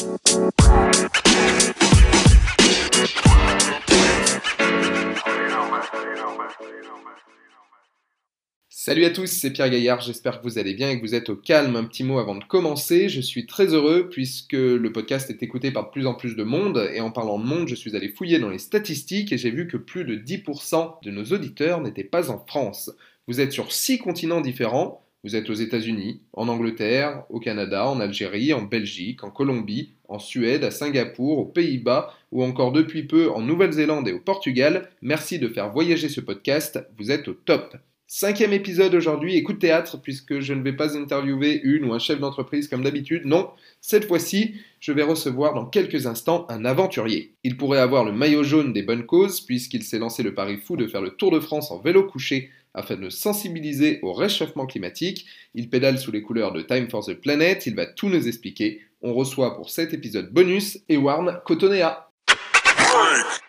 Salut à tous, c'est Pierre Gaillard, j'espère que vous allez bien et que vous êtes au calme. Un petit mot avant de commencer, je suis très heureux puisque le podcast est écouté par de plus en plus de monde et en parlant de monde, je suis allé fouiller dans les statistiques et j'ai vu que plus de 10% de nos auditeurs n'étaient pas en France. Vous êtes sur 6 continents différents, vous êtes aux États-Unis, en Angleterre, au Canada, en Algérie, en Belgique, en Colombie, en Suède, à Singapour, aux Pays-Bas ou encore depuis peu en Nouvelle-Zélande et au Portugal. Merci de faire voyager ce podcast, vous êtes au top. Cinquième épisode aujourd'hui, écoute théâtre, puisque je ne vais pas interviewer une ou un chef d'entreprise comme d'habitude. Non, cette fois-ci, je vais recevoir dans quelques instants un aventurier. Il pourrait avoir le maillot jaune des bonnes causes, puisqu'il s'est lancé le pari fou de faire le Tour de France en vélo couché afin de sensibiliser au réchauffement climatique. Il pédale sous les couleurs de Time for the Planet, il va tout nous expliquer. On reçoit pour cet épisode bonus Ewarn Cotonea.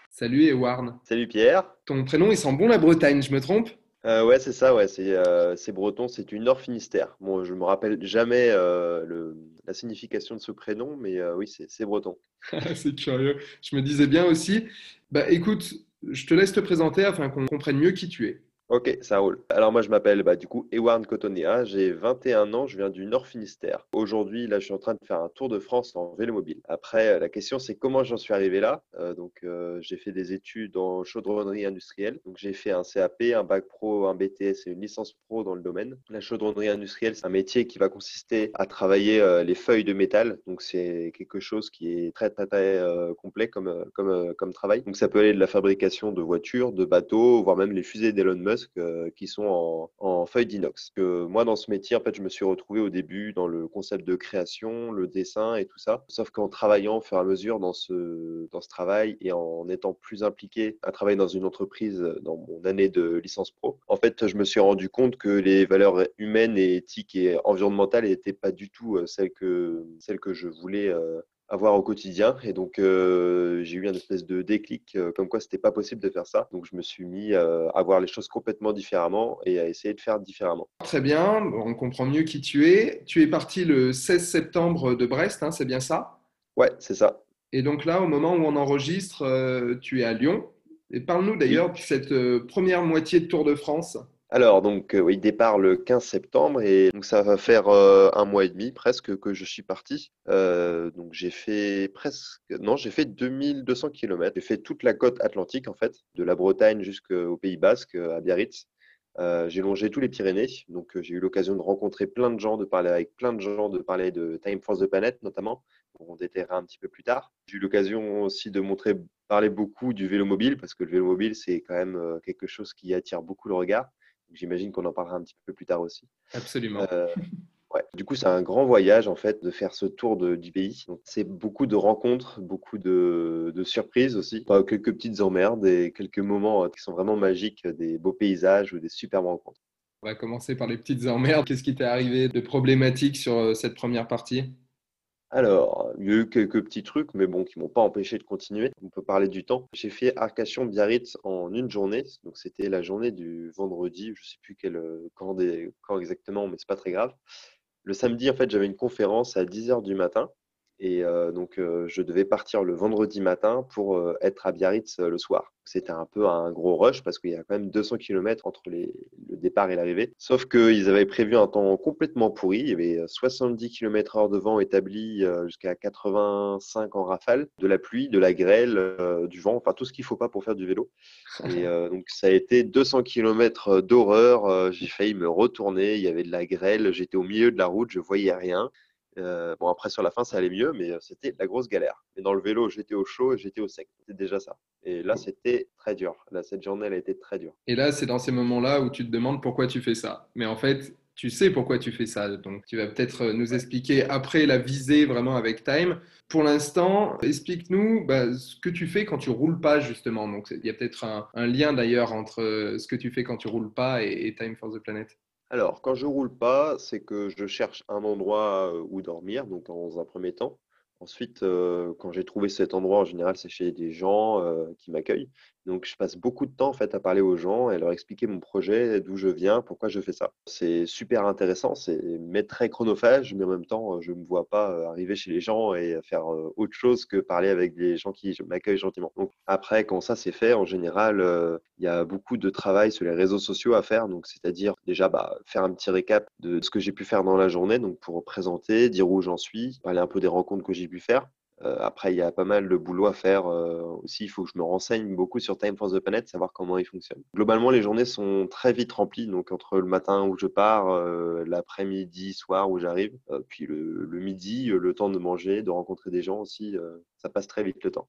Salut Ewarn. Salut Pierre. Ton prénom il sent bon la Bretagne, je me trompe? Euh, ouais, c'est ça, ouais, c'est euh, breton, c'est une Nord Finistère. Bon, je me rappelle jamais euh, le, la signification de ce prénom, mais oui, c'est breton. c'est curieux. Je me disais bien aussi. Bah écoute, je te laisse te présenter afin qu'on comprenne mieux qui tu es. Ok, ça roule. Alors moi je m'appelle bah, du coup Ewan Cotonea, j'ai 21 ans, je viens du Nord Finistère. Aujourd'hui là je suis en train de faire un tour de France en vélo mobile. Après euh, la question c'est comment j'en suis arrivé là? Euh, donc euh, j'ai fait des études en chaudronnerie industrielle. Donc j'ai fait un CAP, un bac pro, un BTS et une licence pro dans le domaine. La chaudronnerie industrielle c'est un métier qui va consister à travailler les feuilles de métal. Donc c'est quelque chose qui est très très très complet comme, comme, comme travail. Donc ça peut aller de la fabrication de voitures, de bateaux, voire même les fusées d'Elon Musk qui sont en, feuilles d'inox. Moi, dans ce métier, en fait, je me suis retrouvé au début dans le concept de création, le dessin et tout ça. Sauf qu'en travaillant au fur et à mesure dans ce, dans ce travail et en étant plus impliqué à travailler dans une entreprise dans mon année de licence pro, en fait, je me suis rendu compte que les valeurs humaines et éthiques et environnementales n'étaient pas du tout euh, celles que, celles que je voulais euh, avoir au quotidien. Et donc, euh, j'ai eu une espèce de déclic euh, comme quoi c'était pas possible de faire ça. Donc, je me suis mis euh, à voir les choses complètement différemment et à essayer de faire différemment. Très bien, on comprend mieux qui tu es. Tu es parti le 16 septembre de Brest, hein, c'est bien ça? Ouais, c'est ça. Et donc là, au moment où on enregistre, tu es à Lyon. Et parle-nous d'ailleurs de cette première moitié de Tour de France. Alors, donc, euh, oui, départ le 15 septembre et donc ça va faire euh, un mois et demi presque que je suis parti. Euh, donc, j'ai fait presque, non, j'ai fait 2200 km. J'ai fait toute la côte atlantique en fait, de la Bretagne jusqu'au Pays Basque, à Biarritz. j'ai longé tous les Pyrénées, donc j'ai eu l'occasion de rencontrer plein de gens, de parler avec plein de gens, de parler de Time Force the Planet notamment. On déterrera un petit peu plus tard. J'ai eu l'occasion aussi de montrer, parler beaucoup du vélo mobile parce que le vélo mobile c'est quand même quelque chose qui attire beaucoup le regard. J'imagine qu'on en parlera un petit peu plus tard aussi. Absolument. Euh, ouais. Du coup, c'est un grand voyage en fait de faire ce tour de, du pays. C'est beaucoup de rencontres, beaucoup de, de surprises aussi, quelques petites emmerdes et quelques moments euh, qui sont vraiment magiques, des beaux paysages ou des superbes rencontres. On va commencer par les petites emmerdes. Qu'est-ce qui t'est arrivé de problématique sur euh, cette première partie? Alors, il y a eu quelques petits trucs, mais bon, qui m'ont pas empêché de continuer. On peut parler du temps. J'ai fait Arcachon-Biarritz en une journée. Donc, c'était la journée du vendredi. Je sais plus quel, euh, quand, quand exactement, mais c'est pas très grave. Le samedi, en fait, j'avais une conférence à 10 h du matin. Et euh, donc, euh, je devais partir le vendredi matin pour euh, être à Biarritz le soir. C'était un peu un gros rush parce qu'il y a quand même 200 km entre le départ et l'arrivée. Sauf qu'ils avaient prévu un temps complètement pourri. Il y avait 70 km heure de vent établi jusqu'à 85 en rafale, de la pluie, de la grêle, du vent, enfin tout ce qu'il ne faut pas pour faire du vélo. Et donc, ça a été 200 km d'horreur. J'ai failli me retourner. Il y avait de la grêle. J'étais au milieu de la route. Je voyais rien. Euh, bon, après, sur la fin, ça allait mieux, mais euh, c'était la grosse galère. Et dans le vélo, j'étais au chaud et j'étais au sec. C'était déjà ça. Et là, c'était très dur. Là, cette journée, elle a été très dure. Et là, c'est dans ces moments-là où tu te demandes pourquoi tu fais ça. Mais en fait, tu sais pourquoi tu fais ça. Donc, tu vas peut-être euh, nous expliquer après la visée vraiment avec Time. Pour l'instant, explique-nous bah, ce que tu fais quand tu roules pas, justement. Donc, il y a peut-être un, lien d'ailleurs entre ce que tu fais quand tu roules pas et Time for the Planet. Alors, quand je roule pas, c'est que je cherche un endroit où dormir, donc dans un premier temps. Ensuite, euh, quand j'ai trouvé cet endroit, en général, c'est chez des gens euh, qui m'accueillent. Donc, je passe beaucoup de temps en fait à parler aux gens et leur expliquer mon projet, d'où je viens, pourquoi je fais ça. C'est super intéressant, c'est mais très chronophage, mais en même temps, je ne me vois pas euh, arriver chez les gens et faire autre chose que parler avec des gens qui m'accueillent gentiment. Donc, après, quand ça c'est fait, en général, il y a beaucoup de travail sur les réseaux sociaux à faire. Donc, c'est-à-dire déjà bah, faire un petit récap de ce que j'ai pu faire dans la journée, donc pour présenter, dire où j'en suis, parler un peu des rencontres que j'ai faire. Euh, après, il y a pas mal de boulot à faire euh, aussi. Il faut que je me renseigne beaucoup sur Time for the Planet, savoir comment il fonctionne. Globalement, les journées sont très vite remplies. Donc, entre le matin où je pars, euh, l'après-midi, soir où j'arrive, puis le, midi, le temps de manger, de rencontrer des gens aussi, ça passe très vite le temps.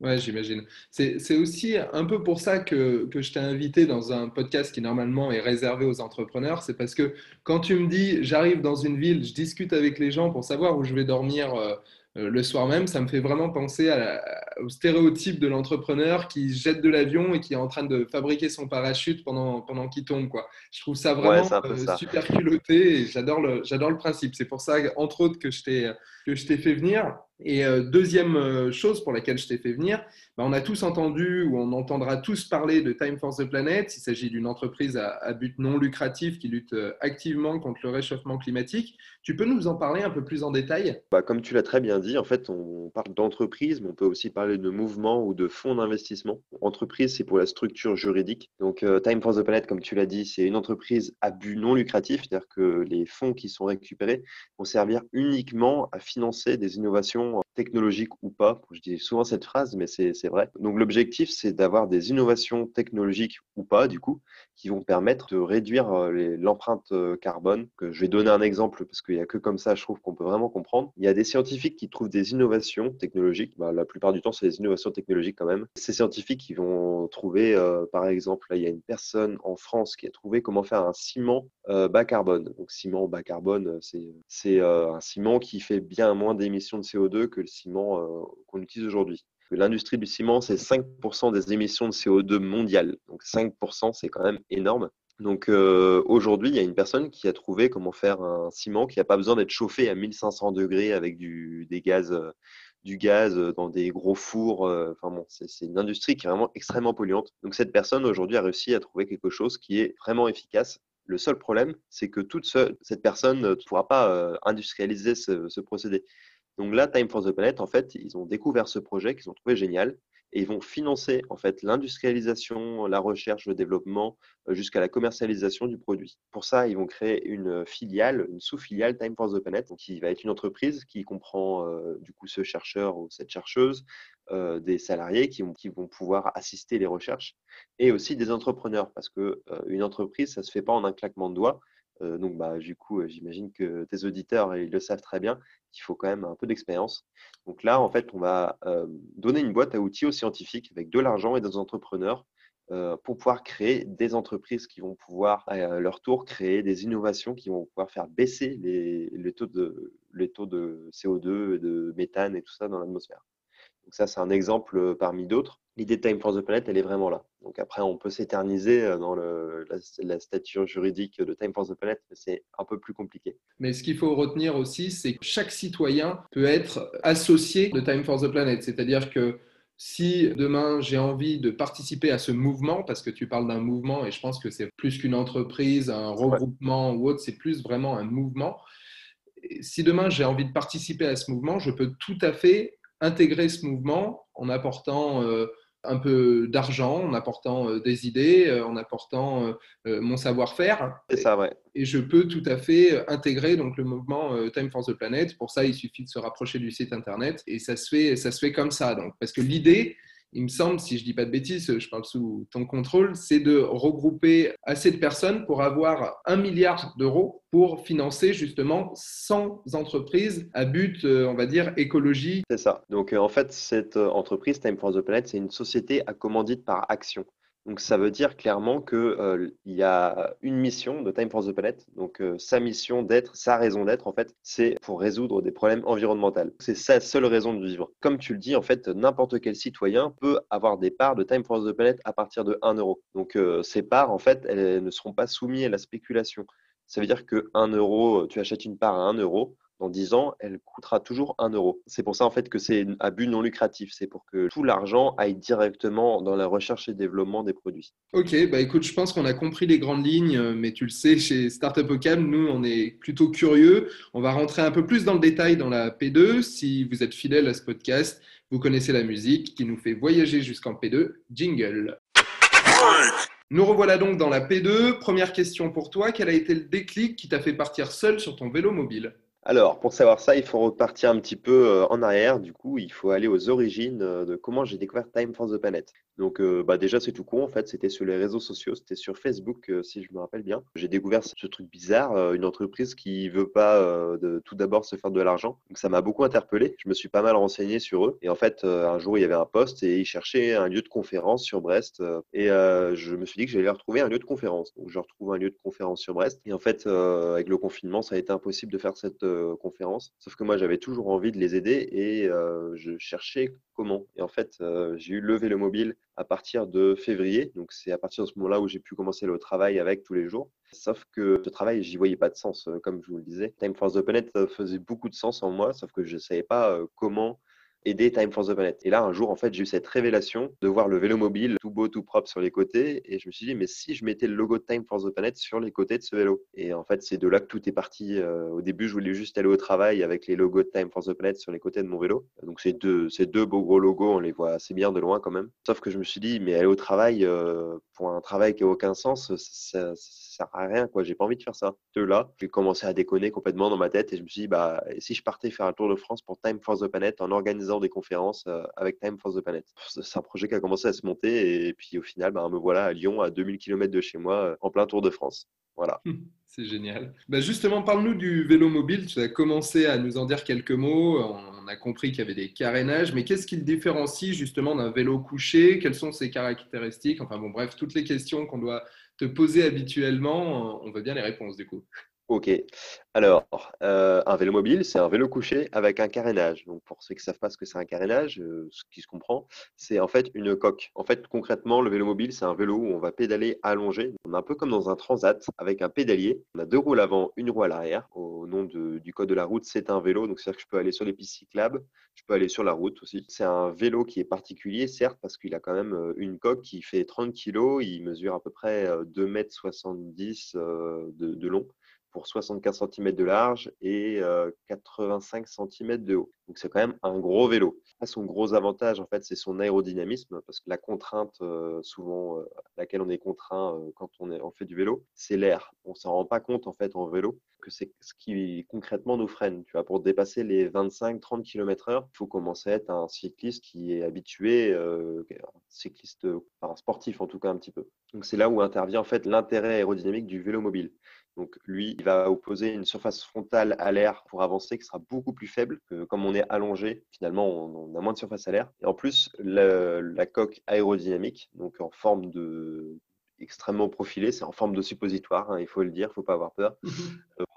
Ouais, j'imagine. C'est aussi un peu pour ça que, que je t'ai invité dans un podcast qui normalement est réservé aux entrepreneurs. C'est parce que quand tu me dis, j'arrive dans une ville, je discute avec les gens pour savoir où je vais dormir le soir même, ça me fait vraiment penser au stéréotype de l'entrepreneur qui jette de l'avion et qui est en train de fabriquer son parachute pendant, pendant qu'il tombe. Quoi. Je trouve ça vraiment euh, super culotté et j'adore le, j'adore le principe. C'est pour ça, entre autres, que je t'ai, que je t'ai fait venir. Et euh, deuxième chose pour laquelle je t'ai fait venir, bah, on a tous entendu ou on entendra tous parler de Time for the Planet. Il s'agit d'une entreprise à, but non lucratif qui lutte activement contre le réchauffement climatique. Tu peux nous en parler un peu plus en détail? Bah, Comme tu l'as très bien dit, en fait, on parle d'entreprise, mais on peut aussi parler de mouvement ou de fonds d'investissement. Entreprise, c'est pour la structure juridique. Donc, euh, Time for the Planet, comme tu l'as dit, c'est une entreprise à but non lucratif, c'est-à-dire que les fonds qui sont récupérés vont servir uniquement à financer des innovations technologiques ou pas. Je dis souvent cette phrase, mais c'est Donc, l'objectif, c'est d'avoir des innovations technologiques ou pas, du coup, qui vont permettre de réduire euh, l'empreinte euh, carbone. Je vais donner un exemple parce qu'il n'y a que comme ça, je trouve qu'on peut vraiment comprendre. Il y a des scientifiques qui trouvent des innovations technologiques. Bah, la plupart du temps, c'est des innovations technologiques quand même. Ces scientifiques qui vont trouver, euh, par exemple, là, il y a une personne en France qui a trouvé comment faire un ciment bas carbone. Donc, ciment bas carbone, c'est un ciment qui fait bien moins d'émissions de CO2 que le ciment qu'on utilise aujourd'hui l'industrie du ciment, c'est 5% des émissions de CO2 mondiales. Donc 5%, c'est quand même énorme. Donc euh, aujourd'hui, il y a une personne qui a trouvé comment faire un ciment qui n'a pas besoin d'être chauffé à 1500 degrés avec du, gaz, euh, gaz dans des gros fours. Euh, enfin bon, c'est une industrie qui est vraiment extrêmement polluante. Donc cette personne aujourd'hui a réussi à trouver quelque chose qui est vraiment efficace. Le seul problème, c'est que toute cette personne ne pourra pas industrialiser ce procédé. Donc là, Time for the Planet, en fait, ils ont découvert ce projet qu'ils ont trouvé génial et ils vont financer en fait l'industrialisation, la recherche, le développement euh, jusqu'à la commercialisation du produit. Pour ça, ils vont créer une filiale, une sous-filiale Time for the Planet, qui va être une entreprise qui comprend euh, du coup ce chercheur ou cette chercheuse, euh, des salariés qui vont, pouvoir assister les recherches et aussi des entrepreneurs parce que une entreprise, ça se fait pas en un claquement de doigts. Donc, bah, du coup, j'imagine que tes auditeurs, ils le savent très bien, il faut quand même un peu d'expérience. Donc là, en fait, on va euh, donner une boîte à outils aux scientifiques avec de l'argent et des entrepreneurs euh, pour pouvoir créer des entreprises qui vont pouvoir, à leur tour, créer des innovations qui vont pouvoir faire baisser les, taux, de, les taux de CO2, de méthane et tout ça dans l'atmosphère. Donc ça, c'est un exemple euh, parmi d'autres. L'idée de Time for the Planet, elle est vraiment là. Donc après, on peut s'éterniser euh, dans le, la, stature juridique de Time for the Planet, mais c'est un peu plus compliqué. Mais ce qu'il faut retenir aussi, c'est que chaque citoyen peut être associé de Time for the Planet. C'est-à-dire que si demain j'ai envie de participer à ce mouvement, parce que tu parles d'un mouvement et je pense que c'est plus qu'une entreprise, un regroupement ou autre, c'est plus vraiment un mouvement. Si demain j'ai envie de participer à ce mouvement, je peux tout à fait intégrer ce mouvement en apportant euh, un peu d'argent, en apportant euh, des idées, euh, en apportant mon savoir-faire. C'est ça, ouais. Et je peux tout à fait intégrer donc le mouvement Time for the Planet. Pour ça, il suffit de se rapprocher du site internet et ça se fait, ça se fait comme ça. Donc, parce que l'idée, il me semble, si je ne dis pas de bêtises, je parle sous ton contrôle, c'est de regrouper assez de personnes pour avoir un milliard d'euros pour financer justement 100 entreprises à but, euh, on va dire, écologie. C'est ça. Donc euh, en fait, cette euh, entreprise, Time for the Planet, c'est une société à commandite par action. Donc ça veut dire clairement qu'il y a une mission de Time for the Planet. Donc sa mission d'être, sa raison d'être en fait, c'est pour résoudre des problèmes environnementaux. C'est sa seule raison de vivre. Comme tu le dis, en fait, n'importe quel citoyen peut avoir des parts de Time for the Planet à partir de 1 euro. Donc ces parts, en fait, elles ne seront pas soumises à la spéculation. Ça veut dire que 1 euro, tu achètes une part à 1 euro, dans 10 ans, elle coûtera toujours 1 euro. C'est pour ça en fait que c'est un but non lucratif. C'est pour que tout l'argent aille directement dans la recherche et développement des produits. Ok, bah écoute, je pense qu'on a compris les grandes lignes, mais tu le sais, chez Startup Ocam, nous, on est plutôt curieux. On va rentrer un peu plus dans le détail dans la P2. Si vous êtes fidèle à ce podcast, vous connaissez la musique qui nous fait voyager jusqu'en P2. Jingle. Nous revoilà donc dans la P2. Première question pour toi. Quel a été le déclic qui t'a fait partir seul sur ton vélo mobile? Alors, pour savoir ça, il faut repartir un petit peu euh, en arrière. Du coup, il faut aller aux origines euh, de comment j'ai découvert Time for the Planet. Donc, euh, bah déjà, c'est tout con. En fait, c'était sur les réseaux sociaux, c'était sur Facebook, si je me rappelle bien. J'ai découvert ce truc bizarre, une entreprise qui veut pas tout d'abord se faire de l'argent. Donc, ça m'a beaucoup interpellé. Je me suis pas mal renseigné sur eux. Et en fait, un jour, il y avait un poste et ils cherchaient un lieu de conférence sur Brest. et je me suis dit que j'allais retrouver un lieu de conférence. Donc, je retrouve un lieu de conférence sur Brest. Et en fait, avec le confinement, ça a été impossible de faire cette conférences. Sauf que moi, j'avais toujours envie de les aider et je cherchais comment. Et en fait, j'ai eu levé le mobile à partir de février. Donc, c'est à partir de ce moment-là où j'ai pu commencer le travail avec tous les jours. Sauf que ce travail, j'y voyais pas de sens, comme je vous le disais. Time Force the Planet faisait beaucoup de sens en moi, sauf que je ne savais pas comment aider Time for the Planet. Et là, un jour, en fait, j'ai eu cette révélation de voir le vélo mobile tout beau, tout propre sur les côtés. Et je me suis dit, mais si je mettais le logo de Time for the Planet sur les côtés de ce vélo? Et en fait, c'est de là que tout est parti. Euh, au début, je voulais juste aller au travail avec les logos de Time for the Planet sur les côtés de mon vélo. Donc, ces deux, ces deux beaux gros logos, on les voit assez bien de loin quand même. Sauf que je me suis dit, mais aller au travail euh, pour un travail qui n'a aucun sens, ça, sert à rien. quoi. J'ai pas envie de faire ça. De là, j'ai commencé à déconner complètement dans ma tête et je me suis dit, bah, si je partais faire un tour de France pour Time for the Planet en organisant des conférences euh, avec Time for the Planet? C'est un projet qui a commencé à se monter et puis au final, bah, me voilà à Lyon, à 2000 km de chez moi, euh, en plein Tour de France. Voilà. C'est génial. Bah justement, parle-nous du vélo mobile. Tu as commencé à nous en dire quelques mots. On a compris qu'il y avait des carénages, mais qu'est-ce qui le différencie justement d'un vélo couché? Quelles sont ses caractéristiques? Enfin bon, bref, toutes les questions qu'on doit te poser habituellement, on veut bien les réponses du coup. Ok. Alors, euh, un vélo mobile, c'est un vélo couché avec un carénage. Donc, pour ceux qui ne savent pas ce que c'est un carénage, euh, ce qui se comprend, c'est en fait une coque. En fait, concrètement, le vélo mobile, c'est un vélo où on va pédaler allongé. On est un peu comme dans un transat avec un pédalier. On a deux roues à l'avant, une roue à l'arrière. Au nom du code de la route, c'est un vélo. Donc, c'est-à-dire que je peux aller sur les pistes cyclables, je peux aller sur la route aussi. C'est un vélo qui est particulier, certes, parce qu'il a quand même euh, une coque qui fait 30 kg. Il mesure à peu près 2,70 m de long pour 75 cm de large et 85 euh, cm de haut. Donc c'est quand même un gros vélo. son gros avantage, en fait, c'est son aérodynamisme, parce que la contrainte, euh, souvent, euh, à laquelle on est contraint quand on, est, fait du vélo, c'est l'air. On s'en rend pas compte, en fait, en vélo, que c'est ce qui concrètement nous freine. Tu vois, pour dépasser les 25-30 km/h, il faut commencer à être un cycliste qui est habitué, un cycliste, enfin, sportif en tout cas un petit peu. Donc c'est là où intervient en fait l'intérêt aérodynamique du vélo mobile. Donc lui, il va opposer une surface frontale à l'air pour avancer qui sera beaucoup plus faible que comme on est allongé. Finalement, on, a moins de surface à l'air. Et en plus, la coque aérodynamique, donc en forme de extrêmement profilé, c'est en forme de suppositoire, hein, il faut le dire, il ne faut pas avoir peur. Mmh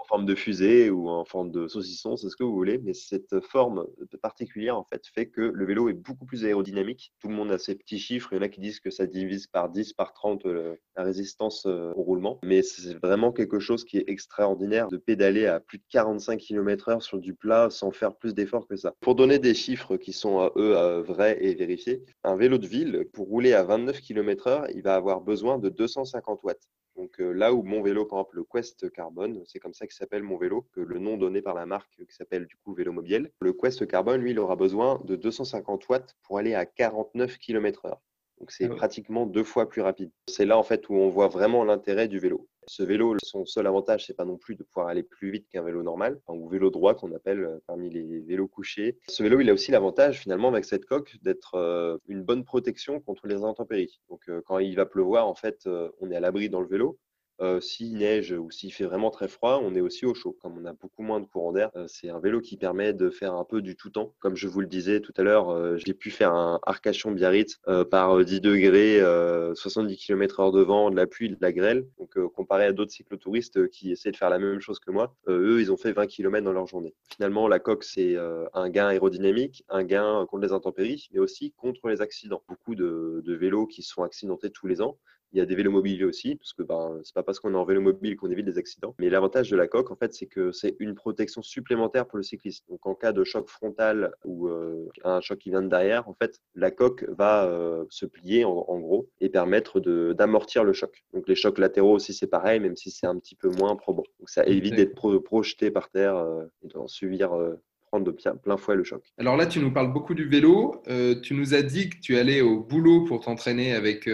en forme de fusée ou en forme de saucisson, c'est ce que vous voulez, mais cette forme particulière en fait fait que le vélo est beaucoup plus aérodynamique. Tout le monde a ses petits chiffres, il y en a qui disent que ça divise par 10, par 30 euh, la résistance euh, au roulement, mais c'est vraiment quelque chose qui est extraordinaire de pédaler à plus de 45 km/h sur du plat sans faire plus d'efforts que ça. Pour donner des chiffres qui sont eux vrais et vérifiés, un vélo de ville pour rouler à 29 km/h, il va avoir besoin de 250 watts. Donc euh, là où mon vélo, par exemple le Quest Carbone, c'est comme ça qu'il s'appelle mon vélo, que le nom donné par la marque qui s'appelle du coup Vélo Mobile. Le Quest Carbone, lui, il aura besoin de 250 watts pour aller à 49 km/h. Donc c'est ah pratiquement deux fois plus rapide. C'est là en fait où on voit vraiment l'intérêt du vélo. Ce vélo, son seul avantage, c'est pas non plus de pouvoir aller plus vite qu'un vélo normal, ou vélo droit qu'on appelle euh, parmi les vélos couchés. Ce vélo, il a aussi l'avantage finalement avec cette coque d'être euh, une bonne protection contre les intempéries. Donc euh, quand il va pleuvoir, en fait, on est à l'abri dans le vélo. S'il neige ou s'il fait vraiment très froid, on est aussi au chaud. Comme on a beaucoup moins de courant d'air, c'est un vélo qui permet de faire un peu du tout temps. Comme je vous le disais tout à l'heure, j'ai pu faire un Arcachon Biarritz par 10 degrés, 70 km/h de vent, de la pluie, de la grêle. Donc comparé à d'autres cyclotouristes qui essaient de faire la même chose que moi, eux, ils ont fait 20 km dans leur journée. Finalement, la coque, c'est un gain aérodynamique, un gain contre les intempéries, mais aussi contre les accidents. Beaucoup de vélos qui sont accidentés tous les ans Il y a des vélos mobiles aussi, parce que ben, c'est pas parce qu'on est en vélo mobile qu'on évite des accidents. Mais l'avantage de la coque, en fait, c'est que c'est une protection supplémentaire pour le cycliste. Donc, en cas de choc frontal ou euh, un choc qui vient de derrière, en fait, la coque va euh, se plier en, gros et permettre d'amortir le choc. Donc, les chocs latéraux aussi, c'est pareil, même si c'est un petit peu moins probant. Donc, ça évite d'être projeté par terre euh, et d'en subir prendre de plein fouet le choc. Alors là, tu nous parles beaucoup du vélo. tu nous as dit que tu allais au boulot pour t'entraîner avec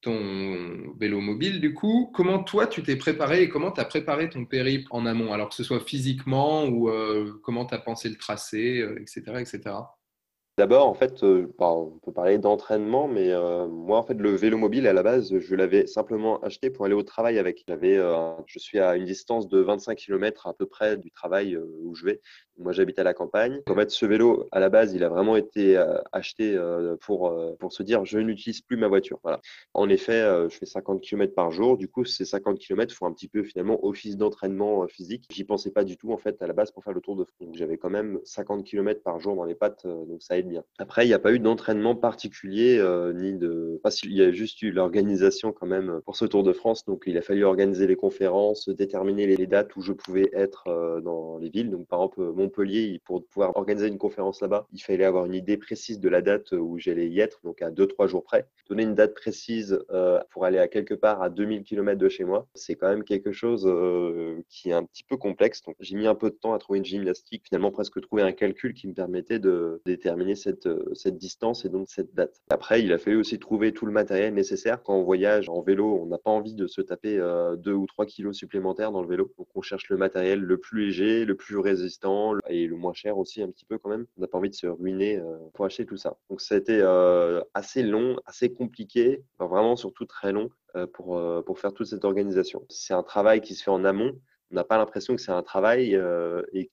ton vélo mobile, du coup, comment toi tu t'es préparé et comment tu as préparé ton périple en amont, alors que ce soit physiquement ou euh, comment tu as pensé le tracé, etc., euh, etc. D'abord, en fait, euh, bah, on peut parler d'entraînement, mais moi, en fait, le vélo mobile, à la base, je l'avais simplement acheté pour aller au travail avec. Euh, je suis à une distance de 25 km à peu près du travail où je vais. Moi, j'habite à la campagne. En fait, ce vélo, à la base, il a vraiment été acheté pour, pour se dire, je n'utilise plus ma voiture. Voilà. En effet, je fais 50 km par jour. Du coup, ces 50 km font un petit peu finalement office d'entraînement physique. J'y pensais pas du tout, en fait, à la base, pour faire le tour de France. Donc, j'avais quand même 50 km par jour dans les pattes, donc ça aide après, il n'y a pas eu d'entraînement particulier, euh, ni de. il y a juste eu l'organisation quand même pour ce Tour de France. Donc, il a fallu organiser les conférences, déterminer les dates où je pouvais être euh, dans les villes. Donc, par exemple, Pour pouvoir organiser une conférence là-bas, il fallait avoir une idée précise de la date où j'allais y être, donc à 2-3 jours près. Donner une date précise euh, pour aller à quelque part à 2000 km de chez moi, c'est quand même quelque chose qui est un petit peu complexe. Donc, j'ai mis un peu de temps à trouver une gymnastique, finalement presque trouver un calcul qui me permettait de déterminer cette, euh, distance et donc cette date. Après, il a fallu aussi trouver tout le matériel nécessaire. Quand on voyage en vélo, on n'a pas envie de se taper 2 euh, ou 3 kilos supplémentaires dans le vélo. Donc, on cherche le matériel le plus léger, le plus résistant et le moins cher aussi un petit peu quand même. On n'a pas envie de se ruiner euh, pour acheter tout ça. Donc, ça a été assez long, assez compliqué, vraiment surtout très long pour, pour faire toute cette organisation. C'est un travail qui se fait en amont on n'a pas l'impression que c'est un travail euh, et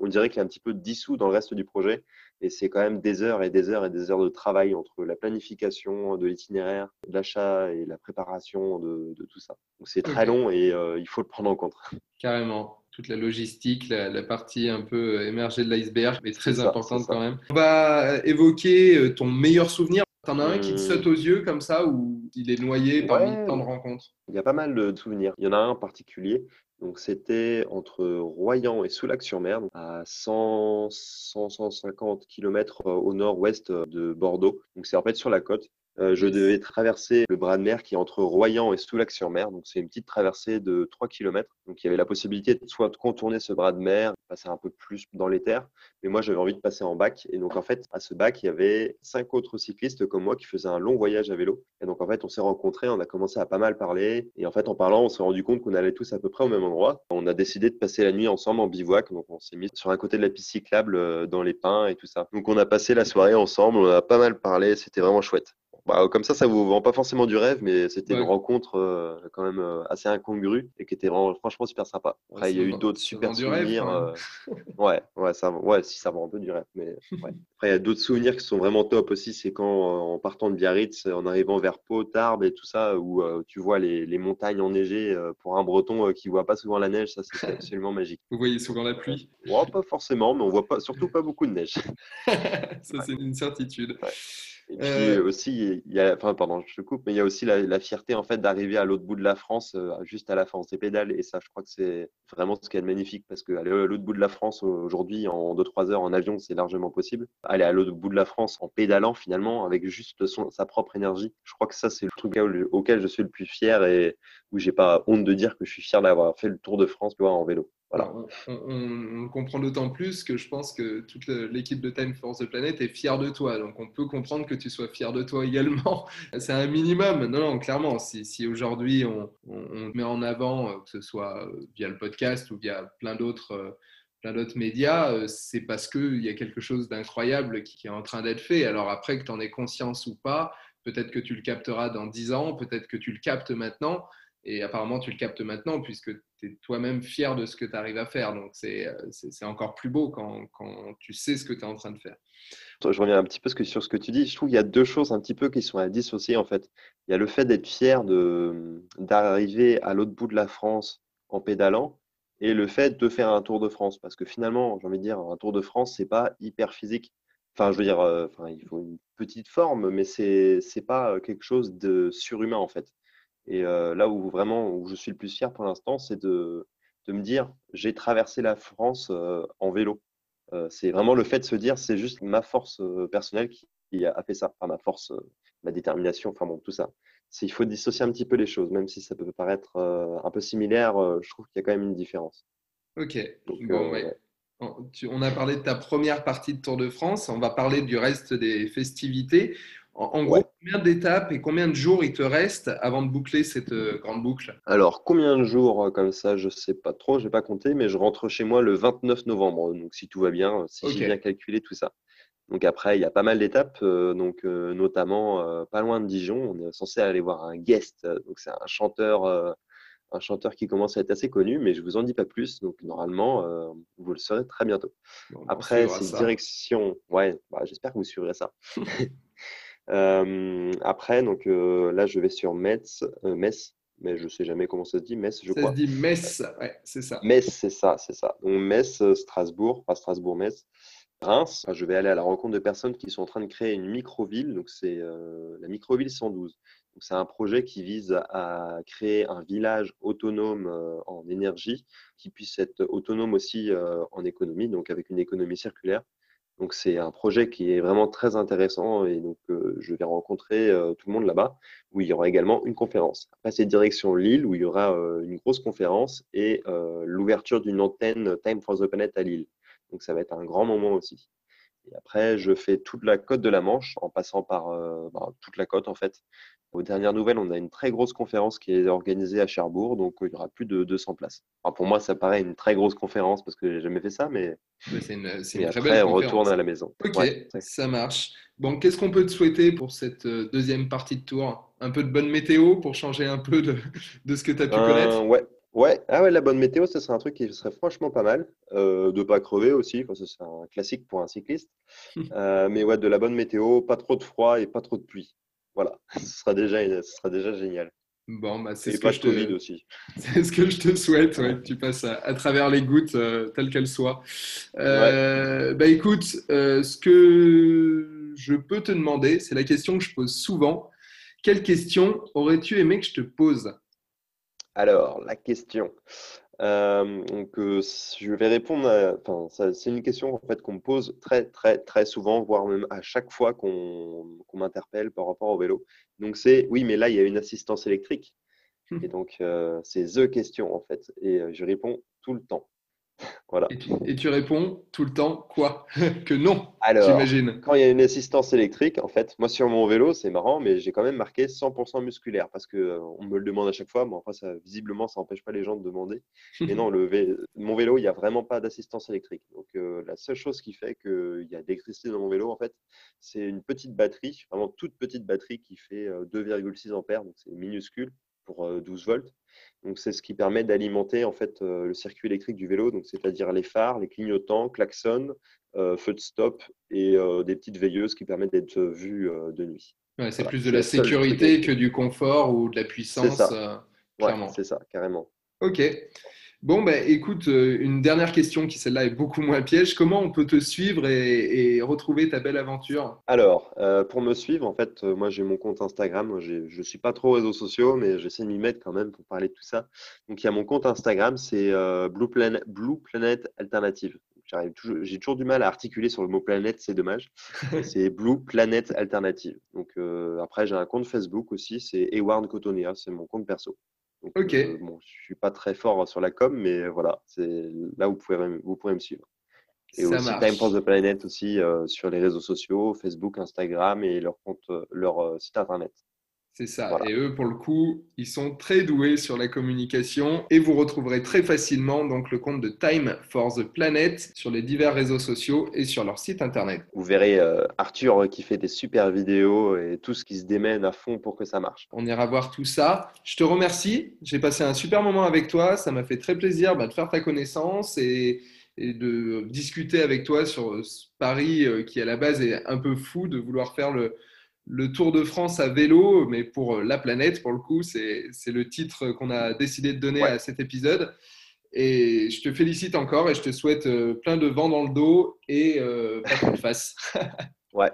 on, dirait qu'il est un petit peu dissous dans le reste du projet. Et c'est quand même des heures et des heures et des heures de travail entre la planification de l'itinéraire, l'achat et la préparation de, tout ça. Donc c'est très long et euh, il faut le prendre en compte. Carrément. Toute la logistique, la, partie un peu émergée de l'iceberg est très importante quand même. On va évoquer euh, ton meilleur souvenir. T'en as un qui te saute aux yeux comme ça ou il est noyé parmi tant de rencontres? Il y a pas mal de souvenirs. Il y en a un en particulier donc c'était entre Royan et Soulac-sur-Mer, à 100, 150 km au nord-ouest de Bordeaux. Donc c'est en fait sur la côte. Euh, je devais traverser le bras de mer qui est entre Royan et Soulac-sur-Mer. Donc, c'est une petite traversée de 3 km. Donc, il y avait la possibilité de soit de contourner ce bras de mer, passer un peu plus dans les terres. Mais moi, j'avais envie de passer en bac. Et donc, en fait, à ce bac, il y avait cinq autres cyclistes comme moi qui faisaient un long voyage à vélo. Et donc, en fait, on s'est rencontrés, on a commencé à pas mal parler. Et en fait, en parlant, on s'est rendu compte qu'on allait tous à peu près au même endroit. On a décidé de passer la nuit ensemble en bivouac. Donc, on s'est mis sur un côté de la piste cyclable euh, dans les pins et tout ça. Donc, on a passé la soirée ensemble, on a pas mal parlé. C'était vraiment chouette. Bah, comme ça, ça vous vend pas forcément du rêve, mais c'était une rencontre euh, quand même euh, assez incongrue et qui était vraiment, franchement super sympa. Après, il y a eu d'autres super souvenirs. Euh, ouais, ouais, ça, ouais, si ça vend un peu du rêve, mais ouais. Après, il y a d'autres souvenirs qui sont vraiment top aussi. C'est quand, en partant de Biarritz, en arrivant vers Pau, Tarbes et tout ça, où tu vois les, les, montagnes enneigées pour un Breton qui voit pas souvent la neige, ça c'est absolument magique. Vous voyez souvent la pluie ouais, Pas forcément, mais on voit pas, surtout pas beaucoup de neige. ça c'est une certitude. Et puis euh, aussi, il y a, enfin, pardon, je te coupe, mais il y a aussi la, fierté en fait d'arriver à l'autre bout de la France, euh, juste à la fin, on pédales. Et ça, je crois que c'est vraiment ce qui est magnifique parce qu'aller à l'autre bout de la France aujourd'hui en 2-3 heures en avion, c'est largement possible. Aller à l'autre bout de la France en pédalant finalement, avec juste son, sa propre énergie, je crois que ça, c'est le truc auquel je suis le plus fier et où j'ai pas honte de dire que je suis fier d'avoir fait le Tour de France en vélo. On, comprend d'autant plus que je pense que toute l'équipe de Time Force the Planet est fière de toi. Donc, on peut comprendre que tu sois fier de toi également. C'est un minimum. Non, non, clairement, si, aujourd'hui on, met en avant, euh, que ce soit euh, via le podcast ou via plein d'autres euh, plein d'autres médias, c'est parce qu'il y a quelque chose d'incroyable qui est en train d'être fait. Alors après, que tu en aies conscience ou pas, peut-être que tu le capteras dans 10 ans, peut-être que tu le captes maintenant. Et apparemment, tu le captes maintenant puisque tu es toi-même fier de ce que tu arrives à faire. Donc, euh, c'est encore plus beau quand, quand, tu sais ce que tu es en train de faire. Je reviens un petit peu sur ce que tu dis. Je trouve qu'il y a deux choses un petit peu qui sont à dissocier en fait. Il y a le fait d'être fier d'arriver à l'autre bout de la France en pédalant et le fait de faire un Tour de France. Parce que finalement, j'ai envie de dire, un Tour de France, c'est pas hyper physique. Enfin, je veux dire, euh, enfin, il faut une petite forme, mais c'est n'est pas quelque chose de surhumain en fait. Et là où vraiment où je suis le plus fier pour l'instant, c'est de, de, me dire j'ai traversé la France en vélo. c'est vraiment le fait de se dire c'est juste ma force personnelle qui, a fait ça, enfin ma force, ma détermination, enfin bon, tout ça. Il faut dissocier un petit peu les choses, même si ça peut paraître un peu similaire, je trouve qu'il y a quand même une différence. Ok, bon, ouais. On a parlé de ta première partie de Tour de France, on va parler du reste des festivités. En, gros, combien d'étapes et combien de jours il te reste avant de boucler cette euh, grande boucle? Alors, combien de jours euh, comme ça, je ne sais pas trop, je n'ai pas compté, mais je rentre chez moi le 29 novembre. Donc, si tout va bien, si j'ai bien calculé tout ça. Donc après, il y a pas mal d'étapes, euh, donc notamment pas loin de Dijon. On est censé aller voir un guest, donc c'est un chanteur, un chanteur qui commence à être assez connu, mais je vous en dis pas plus. Donc normalement, vous le saurez très bientôt. après, c'est direction. Ouais, bah, j'espère que vous suivrez ça. Euh, après, donc euh, là, je vais sur Metz, euh, Metz, mais je ne sais jamais comment ça se dit, Metz, je crois. Ça se dit Metz, ouais, c'est ça. Metz, c'est ça, c'est ça. Donc Metz, Strasbourg, pas Strasbourg-Metz. Reims, je vais aller à la rencontre de personnes qui sont en train de créer une micro-ville, donc c'est la micro-ville 112. C'est un projet qui vise à créer un village autonome en énergie, qui puisse être autonome aussi en économie, donc avec une économie circulaire. Donc c'est un projet qui est vraiment très intéressant et donc euh, je vais rencontrer euh, tout le monde là-bas où il y aura également une conférence. Après c'est direction Lille où il y aura euh, une grosse conférence et l'ouverture d'une antenne Time for the Planet à Lille. Donc ça va être un grand moment aussi. Et après je fais toute la côte de la Manche en passant par bah, toute la côte en fait aux dernières nouvelles, on a une très grosse conférence qui est organisée à Cherbourg, donc il y aura plus de 200 places. pour moi, ça paraît une très grosse conférence parce que j'ai jamais fait ça, mais, c'est une, une très après, on retourne à la maison. Ok, ça marche. Bon, qu'est-ce qu'on peut te souhaiter pour cette euh, deuxième partie de tour? Un peu de bonne météo pour changer un peu de, de ce que tu as pu euh, connaître? Ouais, Ouais, ah ouais, la bonne météo, ce serait un truc qui serait franchement pas mal. Euh, de pas crever aussi, ce serait un classique pour un cycliste. Euh, mais ouais, de la bonne météo, pas trop de froid et pas trop de pluie. Voilà, ce sera déjà, ce sera déjà génial. Bon, bah, c'est ce que je te... aussi. C'est ce que je te souhaite, ouais, que tu passes à, travers les gouttes euh, telles qu'elles soient. Euh, bah écoute, euh, ce que je peux te demander, c'est la question que je pose souvent. Quelle question aurais-tu aimé que je te pose? Alors, la question. Euh, donc, euh, je vais répondre. Enfin, c'est une question en fait qu'on me pose très, très, très souvent, voire même à chaque fois qu'on m'interpelle par rapport au vélo. Donc, c'est oui, mais là, il y a une assistance électrique. Et donc, euh, c'est the question en fait. Et je réponds tout le temps. Et tu, réponds tout le temps quoi Que non, j'imagine. Quand il y a une assistance électrique, en fait, moi sur mon vélo, c'est marrant, mais j'ai quand même marqué 100% musculaire parce qu'on euh, on me le demande à chaque fois. Mais enfin, ça, visiblement, ça n'empêche pas les gens de demander. Mais non, le mon vélo, il n'y a vraiment pas d'assistance électrique. Donc, euh, la seule chose qui fait qu'il y a d'électricité dans mon vélo, en fait, c'est une petite batterie, vraiment toute petite batterie qui fait 2,6 euh, ampères, donc c'est minuscule pour 12 volts. Donc c'est ce qui permet d'alimenter en fait euh, le circuit électrique du vélo, donc c'est-à-dire les phares, les clignotants, klaxons, euh, feu de stop et euh, des petites veilleuses qui permettent d'être vues de nuit. c'est plus de la sécurité que du confort ou de la puissance. C'est ça. c'est ça, carrément. Ok. Bon, ben, écoute, euh, une dernière question qui, celle-là, est beaucoup moins piège. Comment on peut te suivre et, retrouver ta belle aventure? Alors, euh, pour me suivre, en fait, euh, moi, j'ai mon compte Instagram. Je ne suis pas trop réseaux sociaux, mais j'essaie de m'y mettre quand même pour parler de tout ça. Donc, il y a mon compte Instagram, c'est Blue, Planet, Blue Planet Alternative. J'ai toujours du mal à articuler sur le mot planète, c'est dommage. c'est Blue Planet Alternative. Donc, après, j'ai un compte Facebook aussi, c'est Eward Cotonia, c'est mon compte perso ok. Euh, bon, je suis pas très fort sur la com, mais voilà, c'est là où vous pouvez, vous pourrez me suivre. Et aussi Time for the Planet aussi euh, sur les réseaux sociaux, Facebook, Instagram et leur compte, euh, leur site internet. C'est ça. Et eux, pour le coup, ils sont très doués sur la communication et vous retrouverez très facilement donc le compte de Time for the Planet sur les divers réseaux sociaux et sur leur site internet. Vous verrez euh, Arthur qui fait des super vidéos et tout ce qui se démène à fond pour que ça marche. On ira voir tout ça. Je te remercie. J'ai passé un super moment avec toi. Ça m'a fait très plaisir bah, de faire ta connaissance et de discuter avec toi sur ce pari euh, qui à la base est un peu fou de vouloir faire le, le Tour de France à vélo, mais pour euh, la planète, pour le coup, c'est le titre qu'on a décidé de donner à cet épisode. Et je te félicite encore et je te souhaite euh, plein de vent dans le dos et euh, pas de face. ouais,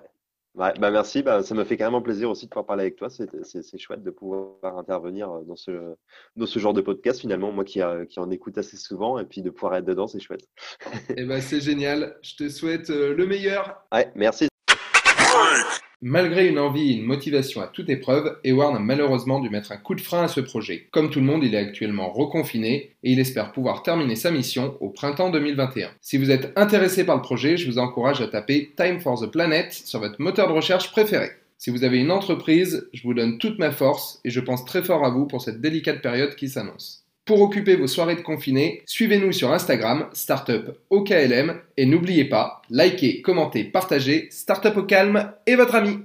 Ouais, bah merci, bah, ça me fait carrément plaisir aussi de pouvoir parler avec toi. C'est chouette de pouvoir intervenir dans ce, dans ce genre de podcast finalement, moi qui, qui en écoute assez souvent, et puis de pouvoir être dedans, c'est chouette. Eh ben, c'est génial. Je te souhaite le meilleur. Ouais, merci. Malgré une envie et une motivation à toute épreuve, Eward a malheureusement dû mettre un coup de frein à ce projet. Comme tout le monde, il est actuellement reconfiné et il espère pouvoir terminer sa mission au printemps 2021. Si vous êtes intéressé par le projet, je vous encourage à taper Time for the Planet sur votre moteur de recherche préféré. Si vous avez une entreprise, je vous donne toute ma force et je pense très fort à vous pour cette délicate période qui s'annonce. Pour occuper vos soirées de confinés, suivez-nous sur Instagram, Startup OKLM, et n'oubliez pas, likez, commentez, partagez, Startup au calme et votre ami.